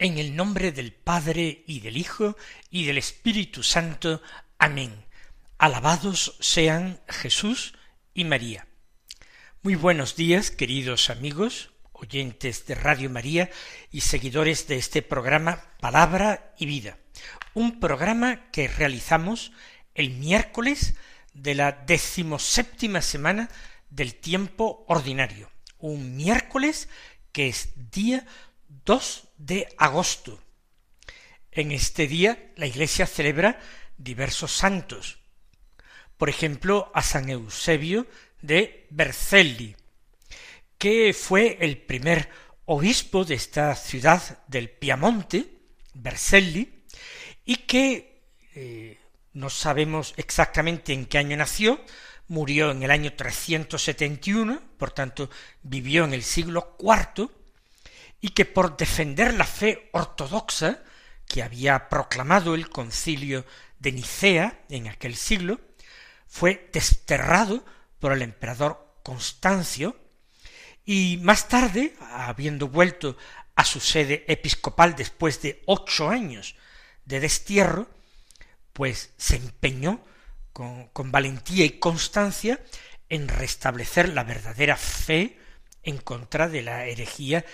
En el nombre del Padre y del Hijo y del Espíritu Santo. Amén. Alabados sean Jesús y María. Muy buenos días, queridos amigos, oyentes de Radio María y seguidores de este programa Palabra y Vida, un programa que realizamos el miércoles de la decimoséptima semana del tiempo ordinario, un miércoles que es día 2 de agosto. En este día la Iglesia celebra diversos santos, por ejemplo a San Eusebio de Bercelli, que fue el primer obispo de esta ciudad del Piamonte, Bercelli, y que eh, no sabemos exactamente en qué año nació, murió en el año 371, por tanto vivió en el siglo IV, y que por defender la fe ortodoxa que había proclamado el concilio de Nicea en aquel siglo, fue desterrado por el emperador Constancio, y más tarde, habiendo vuelto a su sede episcopal después de ocho años de destierro, pues se empeñó con, con valentía y constancia en restablecer la verdadera fe en contra de la herejía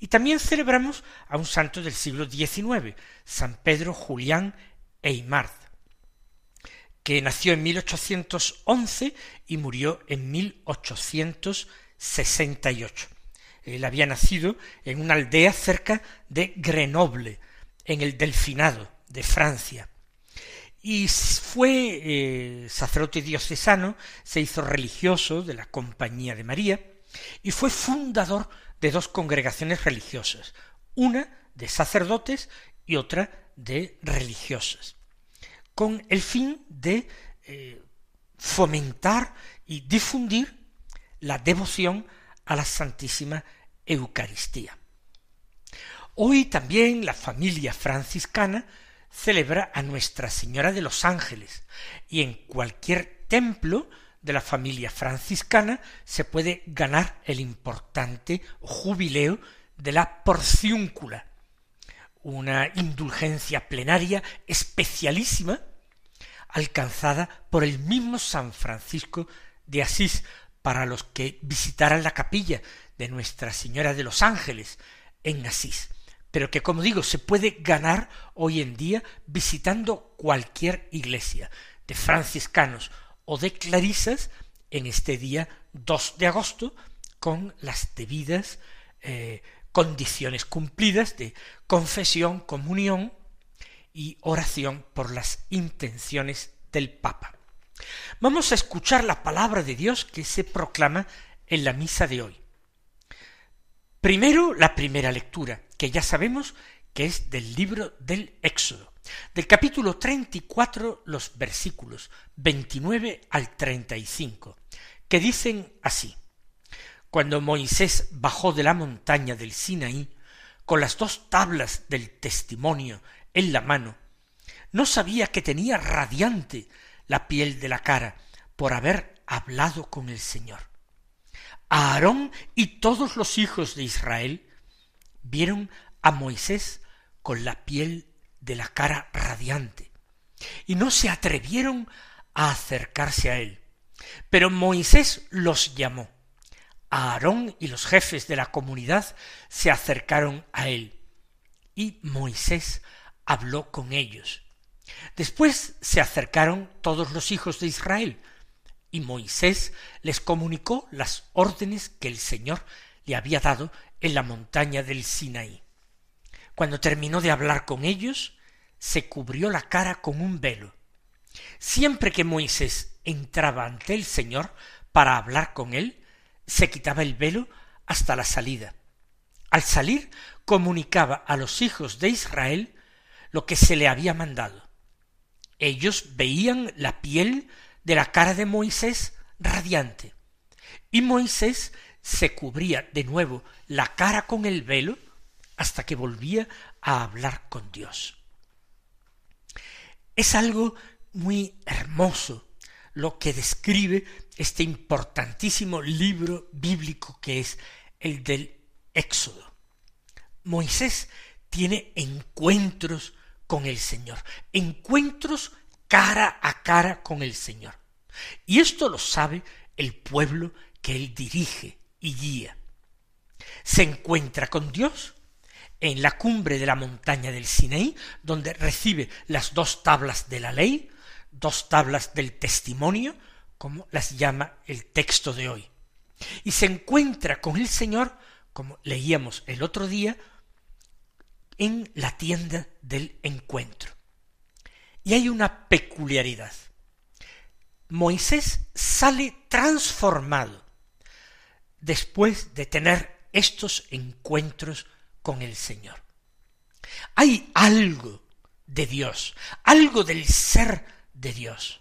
Y también celebramos a un santo del siglo XIX, San Pedro Julián Eymard, que nació en 1811 y murió en 1868. Él había nacido en una aldea cerca de Grenoble, en el Delfinado de Francia. Y fue eh, sacerdote diocesano, se hizo religioso de la Compañía de María, y fue fundador de dos congregaciones religiosas, una de sacerdotes y otra de religiosas, con el fin de eh, fomentar y difundir la devoción a la Santísima Eucaristía. Hoy también la familia franciscana celebra a Nuestra Señora de los Ángeles y en cualquier templo de la familia franciscana se puede ganar el importante jubileo de la porciúncula, una indulgencia plenaria especialísima alcanzada por el mismo San Francisco de Asís para los que visitaran la capilla de Nuestra Señora de los Ángeles en Asís, pero que como digo se puede ganar hoy en día visitando cualquier iglesia de franciscanos o de clarisas en este día 2 de agosto con las debidas eh, condiciones cumplidas de confesión, comunión y oración por las intenciones del Papa. Vamos a escuchar la palabra de Dios que se proclama en la misa de hoy. Primero la primera lectura, que ya sabemos que es del libro del Éxodo del capítulo treinta y cuatro los versículos veintinueve al treinta y cinco, que dicen así Cuando Moisés bajó de la montaña del Sinaí, con las dos tablas del testimonio en la mano, no sabía que tenía radiante la piel de la cara por haber hablado con el Señor. Aarón y todos los hijos de Israel vieron a Moisés con la piel de la cara radiante, y no se atrevieron a acercarse a él. Pero Moisés los llamó. Aarón y los jefes de la comunidad se acercaron a él, y Moisés habló con ellos. Después se acercaron todos los hijos de Israel, y Moisés les comunicó las órdenes que el Señor le había dado en la montaña del Sinaí. Cuando terminó de hablar con ellos, se cubrió la cara con un velo. Siempre que Moisés entraba ante el Señor para hablar con él, se quitaba el velo hasta la salida. Al salir comunicaba a los hijos de Israel lo que se le había mandado. Ellos veían la piel de la cara de Moisés radiante, y Moisés se cubría de nuevo la cara con el velo hasta que volvía a hablar con Dios. Es algo muy hermoso lo que describe este importantísimo libro bíblico que es el del Éxodo. Moisés tiene encuentros con el Señor, encuentros cara a cara con el Señor. Y esto lo sabe el pueblo que él dirige y guía. Se encuentra con Dios en la cumbre de la montaña del Sinaí, donde recibe las dos tablas de la ley, dos tablas del testimonio, como las llama el texto de hoy. Y se encuentra con el Señor, como leíamos el otro día, en la tienda del encuentro. Y hay una peculiaridad. Moisés sale transformado después de tener estos encuentros con el Señor. Hay algo de Dios, algo del ser de Dios,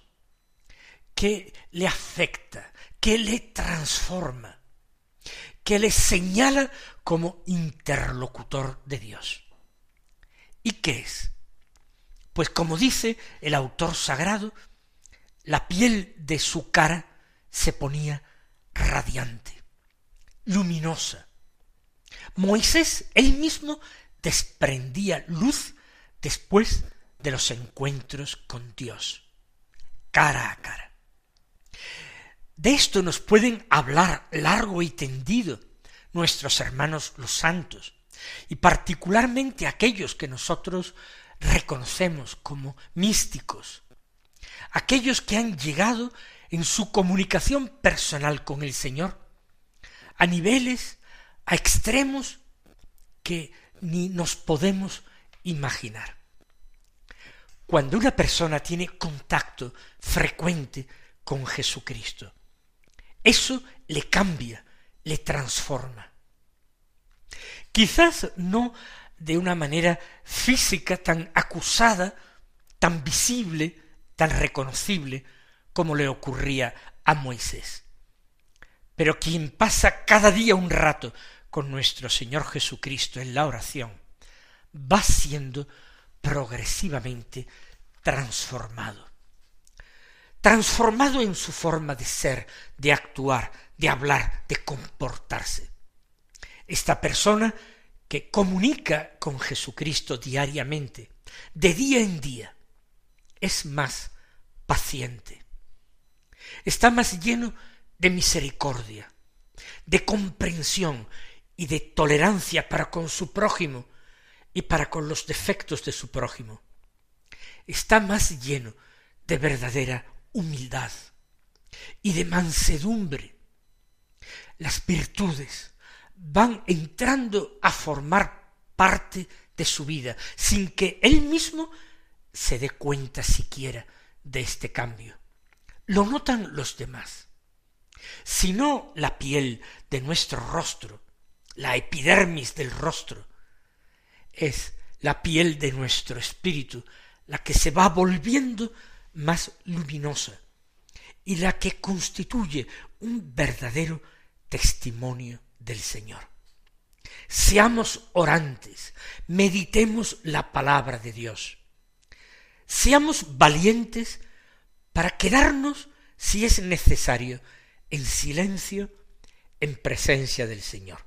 que le afecta, que le transforma, que le señala como interlocutor de Dios. ¿Y qué es? Pues como dice el autor sagrado, la piel de su cara se ponía radiante, luminosa. Moisés él mismo desprendía luz después de los encuentros con Dios, cara a cara. De esto nos pueden hablar largo y tendido nuestros hermanos los santos, y particularmente aquellos que nosotros reconocemos como místicos, aquellos que han llegado en su comunicación personal con el Señor a niveles, a extremos que ni nos podemos imaginar. Cuando una persona tiene contacto frecuente con Jesucristo, eso le cambia, le transforma. Quizás no de una manera física tan acusada, tan visible, tan reconocible como le ocurría a Moisés. Pero quien pasa cada día un rato con nuestro Señor Jesucristo en la oración, va siendo progresivamente transformado. Transformado en su forma de ser, de actuar, de hablar, de comportarse. Esta persona que comunica con Jesucristo diariamente, de día en día, es más paciente, está más lleno de misericordia, de comprensión y de tolerancia para con su prójimo y para con los defectos de su prójimo. Está más lleno de verdadera humildad y de mansedumbre. Las virtudes van entrando a formar parte de su vida sin que él mismo se dé cuenta siquiera de este cambio. Lo notan los demás. Si no la piel de nuestro rostro, la epidermis del rostro, es la piel de nuestro espíritu la que se va volviendo más luminosa y la que constituye un verdadero testimonio del Señor. Seamos orantes, meditemos la palabra de Dios, Seamos valientes para quedarnos, si es necesario, en silencio en presencia del Señor,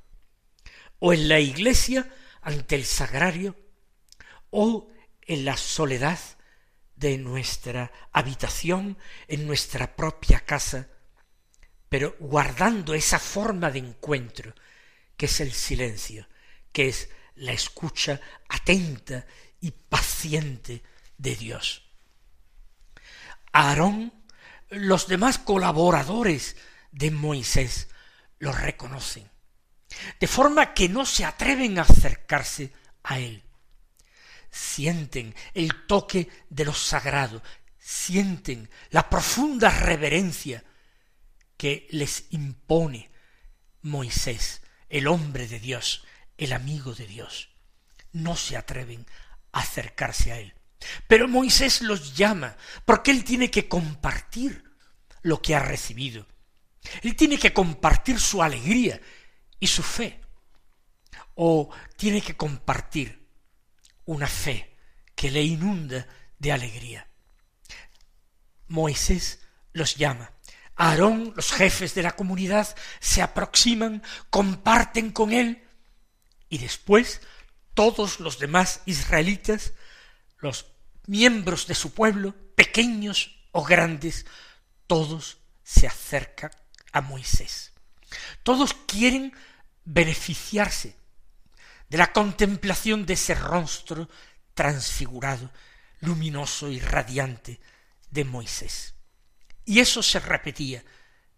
o en la iglesia ante el sagrario, o en la soledad de nuestra habitación, en nuestra propia casa, pero guardando esa forma de encuentro que es el silencio, que es la escucha atenta y paciente de Dios. Aarón los demás colaboradores de Moisés lo reconocen, de forma que no se atreven a acercarse a él. Sienten el toque de lo sagrado, sienten la profunda reverencia que les impone Moisés, el hombre de Dios, el amigo de Dios. No se atreven a acercarse a él. Pero Moisés los llama, porque él tiene que compartir lo que ha recibido. Él tiene que compartir su alegría y su fe. O tiene que compartir una fe que le inunda de alegría. Moisés los llama. Aarón, los jefes de la comunidad, se aproximan, comparten con él, y después todos los demás israelitas, los miembros de su pueblo, pequeños o grandes, todos se acercan a Moisés. Todos quieren beneficiarse de la contemplación de ese rostro transfigurado, luminoso y radiante de Moisés. Y eso se repetía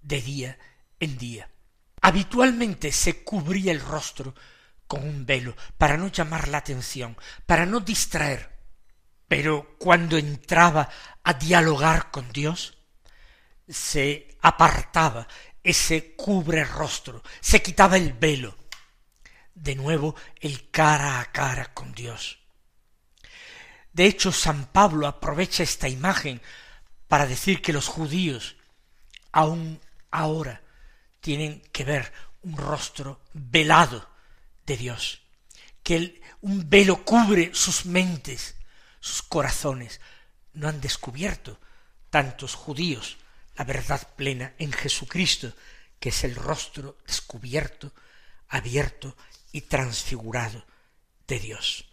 de día en día. Habitualmente se cubría el rostro con un velo para no llamar la atención, para no distraer. Pero cuando entraba a dialogar con Dios, se apartaba ese cubre rostro, se quitaba el velo. De nuevo el cara a cara con Dios. De hecho, San Pablo aprovecha esta imagen para decir que los judíos aún ahora tienen que ver un rostro velado de Dios, que un velo cubre sus mentes, sus corazones. No han descubierto tantos judíos la verdad plena en Jesucristo, que es el rostro descubierto, abierto y transfigurado de Dios.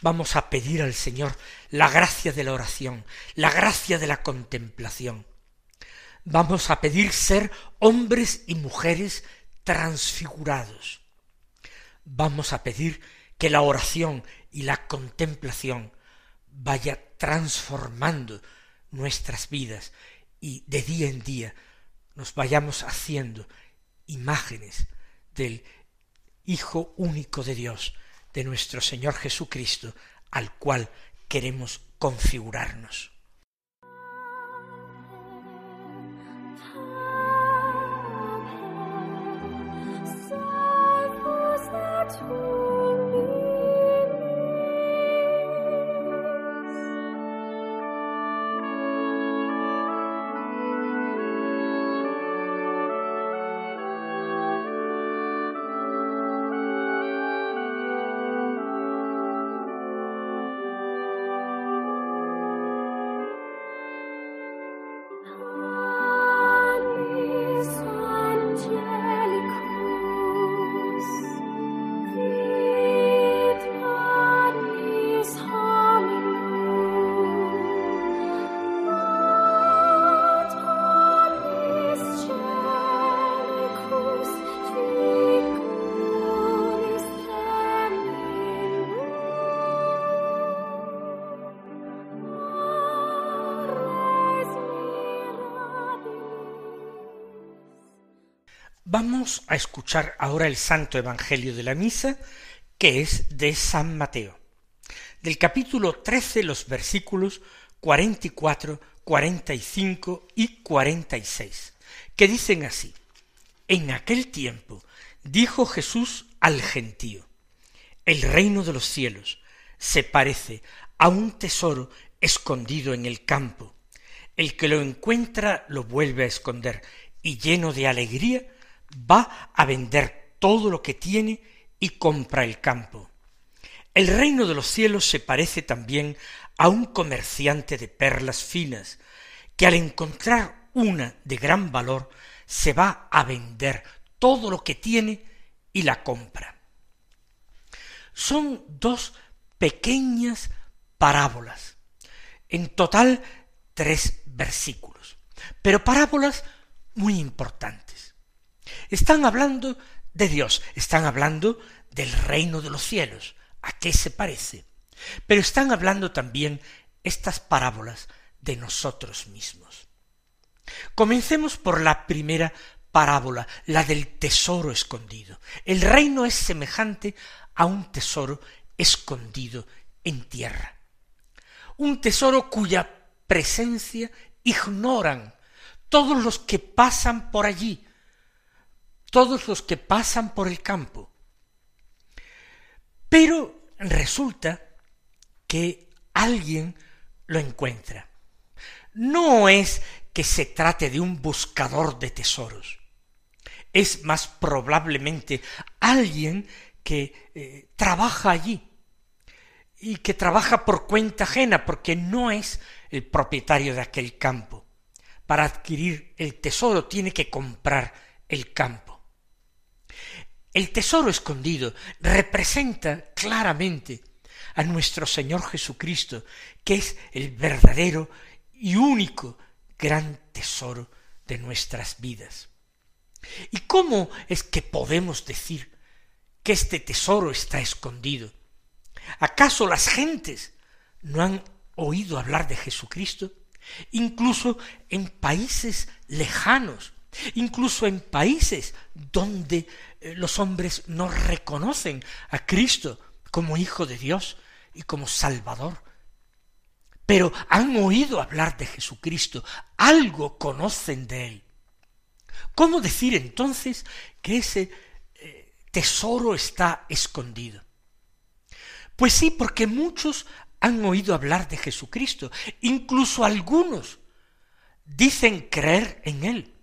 Vamos a pedir al Señor la gracia de la oración, la gracia de la contemplación. Vamos a pedir ser hombres y mujeres transfigurados. Vamos a pedir que la oración y la contemplación vaya transformando nuestras vidas y de día en día nos vayamos haciendo imágenes del Hijo único de Dios, de nuestro Señor Jesucristo, al cual queremos configurarnos. Vamos a escuchar ahora el Santo Evangelio de la Misa, que es de San Mateo, del capítulo 13, los versículos 44, 45 y 46, que dicen así, En aquel tiempo dijo Jesús al gentío, El reino de los cielos se parece a un tesoro escondido en el campo. El que lo encuentra lo vuelve a esconder, y lleno de alegría va a vender todo lo que tiene y compra el campo. El reino de los cielos se parece también a un comerciante de perlas finas, que al encontrar una de gran valor se va a vender todo lo que tiene y la compra. Son dos pequeñas parábolas, en total tres versículos, pero parábolas muy importantes. Están hablando de Dios, están hablando del reino de los cielos, a qué se parece. Pero están hablando también estas parábolas de nosotros mismos. Comencemos por la primera parábola, la del tesoro escondido. El reino es semejante a un tesoro escondido en tierra. Un tesoro cuya presencia ignoran todos los que pasan por allí, todos los que pasan por el campo. Pero resulta que alguien lo encuentra. No es que se trate de un buscador de tesoros. Es más probablemente alguien que eh, trabaja allí y que trabaja por cuenta ajena porque no es el propietario de aquel campo. Para adquirir el tesoro tiene que comprar el campo. El tesoro escondido representa claramente a nuestro Señor Jesucristo, que es el verdadero y único gran tesoro de nuestras vidas. ¿Y cómo es que podemos decir que este tesoro está escondido? ¿Acaso las gentes no han oído hablar de Jesucristo? Incluso en países lejanos, incluso en países donde eh, los hombres no reconocen a Cristo como Hijo de Dios y como Salvador. Pero han oído hablar de Jesucristo, algo conocen de Él. ¿Cómo decir entonces que ese eh, tesoro está escondido? Pues sí, porque muchos han oído hablar de Jesucristo, incluso algunos dicen creer en Él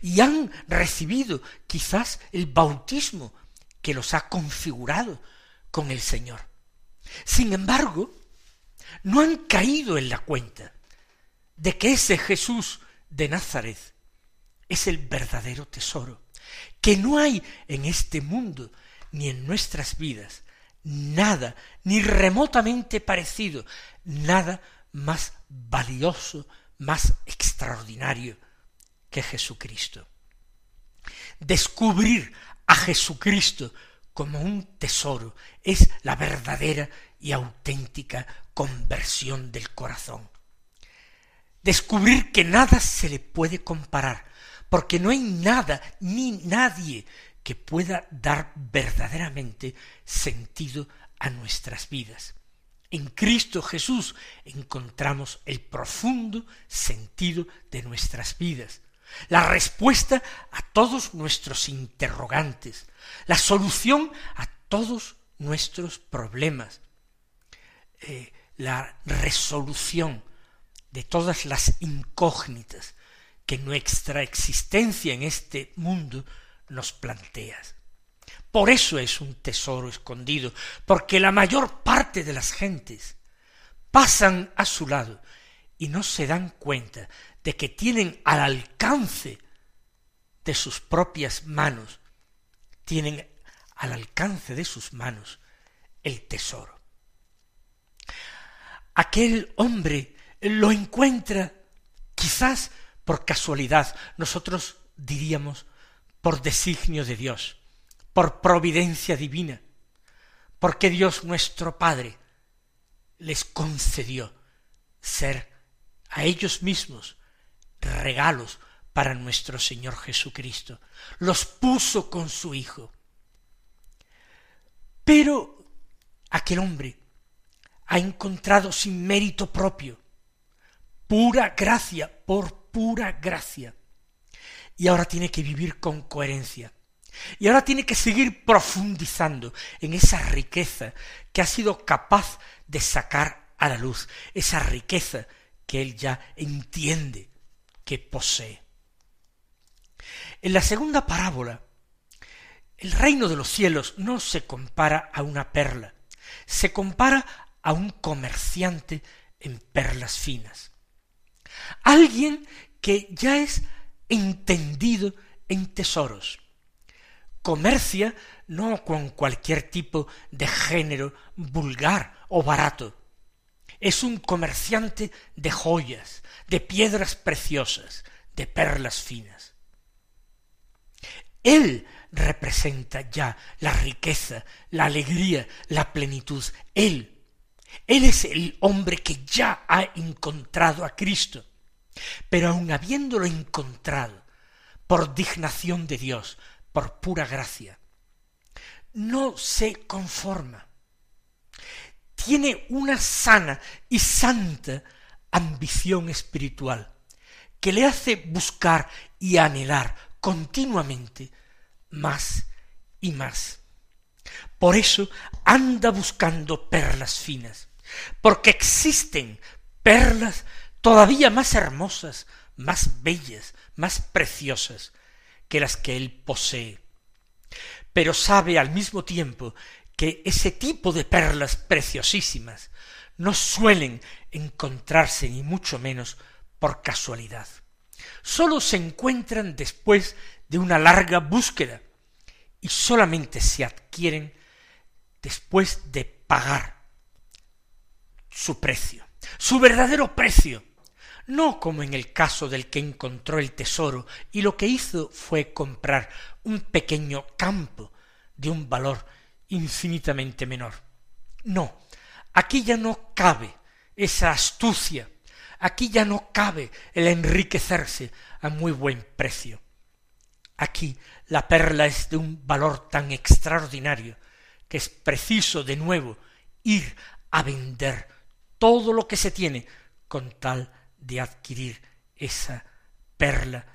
y han recibido quizás el bautismo que los ha configurado con el Señor. Sin embargo, no han caído en la cuenta de que ese Jesús de Nazaret es el verdadero tesoro, que no hay en este mundo ni en nuestras vidas nada, ni remotamente parecido, nada más valioso, más extraordinario que Jesucristo. Descubrir a Jesucristo como un tesoro es la verdadera y auténtica conversión del corazón. Descubrir que nada se le puede comparar, porque no hay nada ni nadie que pueda dar verdaderamente sentido a nuestras vidas. En Cristo Jesús encontramos el profundo sentido de nuestras vidas, la respuesta a todos nuestros interrogantes, la solución a todos nuestros problemas, eh, la resolución de todas las incógnitas que nuestra existencia en este mundo nos planteas. Por eso es un tesoro escondido, porque la mayor parte de las gentes pasan a su lado y no se dan cuenta de que tienen al alcance de sus propias manos, tienen al alcance de sus manos el tesoro. Aquel hombre lo encuentra quizás por casualidad, nosotros diríamos por designio de Dios, por providencia divina, porque Dios nuestro Padre les concedió ser a ellos mismos regalos para nuestro Señor Jesucristo, los puso con su Hijo. Pero aquel hombre ha encontrado sin mérito propio, pura gracia, por pura gracia, y ahora tiene que vivir con coherencia. Y ahora tiene que seguir profundizando en esa riqueza que ha sido capaz de sacar a la luz, esa riqueza que él ya entiende que posee. En la segunda parábola, el reino de los cielos no se compara a una perla, se compara a un comerciante en perlas finas. Alguien que ya es entendido en tesoros. Comercia no con cualquier tipo de género vulgar o barato. Es un comerciante de joyas, de piedras preciosas, de perlas finas. Él representa ya la riqueza, la alegría, la plenitud. Él. Él es el hombre que ya ha encontrado a Cristo Pero aun habiéndolo encontrado, por dignación de Dios, por pura gracia, no se conforma. Tiene una sana y santa ambición espiritual que le hace buscar y anhelar continuamente más y más. Por eso anda buscando perlas finas, porque existen perlas todavía más hermosas, más bellas, más preciosas que las que él posee. Pero sabe al mismo tiempo que ese tipo de perlas preciosísimas no suelen encontrarse ni mucho menos por casualidad. Sólo se encuentran después de una larga búsqueda y solamente se adquieren después de pagar su precio, su verdadero precio, no como en el caso del que encontró el tesoro y lo que hizo fue comprar un pequeño campo de un valor infinitamente menor. No, aquí ya no cabe esa astucia, aquí ya no cabe el enriquecerse a muy buen precio. Aquí la perla es de un valor tan extraordinario que es preciso de nuevo ir a vender todo lo que se tiene con tal de adquirir esa perla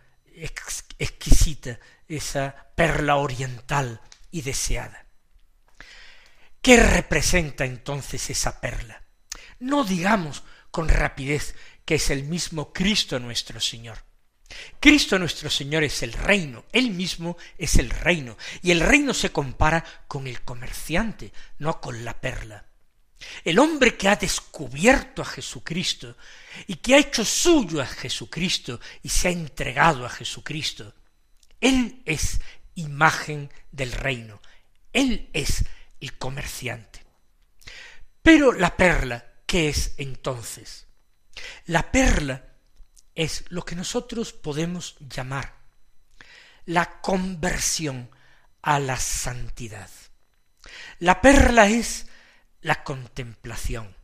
exquisita, esa perla oriental y deseada. ¿Qué representa entonces esa perla? No digamos con rapidez que es el mismo Cristo nuestro Señor. Cristo nuestro Señor es el reino, Él mismo es el reino, y el reino se compara con el comerciante, no con la perla. El hombre que ha descubierto a Jesucristo y que ha hecho suyo a Jesucristo y se ha entregado a Jesucristo, Él es imagen del reino, Él es comerciante. Pero la perla, ¿qué es entonces? La perla es lo que nosotros podemos llamar la conversión a la santidad. La perla es la contemplación,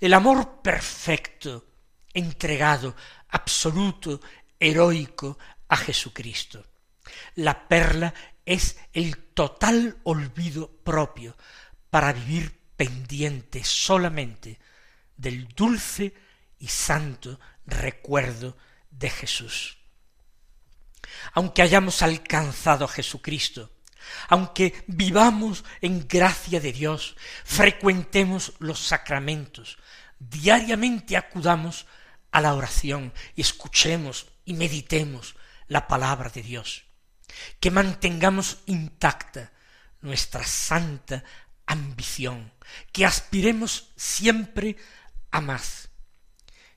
el amor perfecto, entregado, absoluto, heroico a Jesucristo. La perla es el total olvido propio para vivir pendiente solamente del dulce y santo recuerdo de Jesús. Aunque hayamos alcanzado a Jesucristo, aunque vivamos en gracia de Dios, frecuentemos los sacramentos, diariamente acudamos a la oración y escuchemos y meditemos la palabra de Dios, que mantengamos intacta nuestra santa ambición, que aspiremos siempre a más,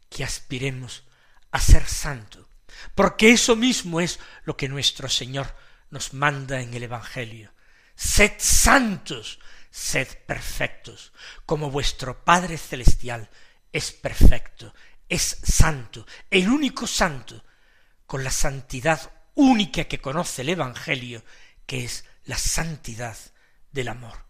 que aspiremos a ser santo, porque eso mismo es lo que nuestro Señor nos manda en el Evangelio. Sed santos, sed perfectos, como vuestro Padre Celestial es perfecto, es santo, el único santo, con la santidad única que conoce el Evangelio, que es la santidad del amor.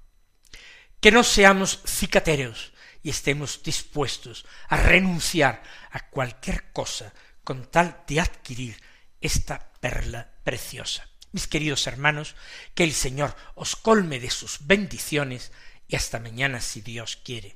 Que no seamos cicateros y estemos dispuestos a renunciar a cualquier cosa con tal de adquirir esta perla preciosa. Mis queridos hermanos, que el Señor os colme de sus bendiciones y hasta mañana si Dios quiere.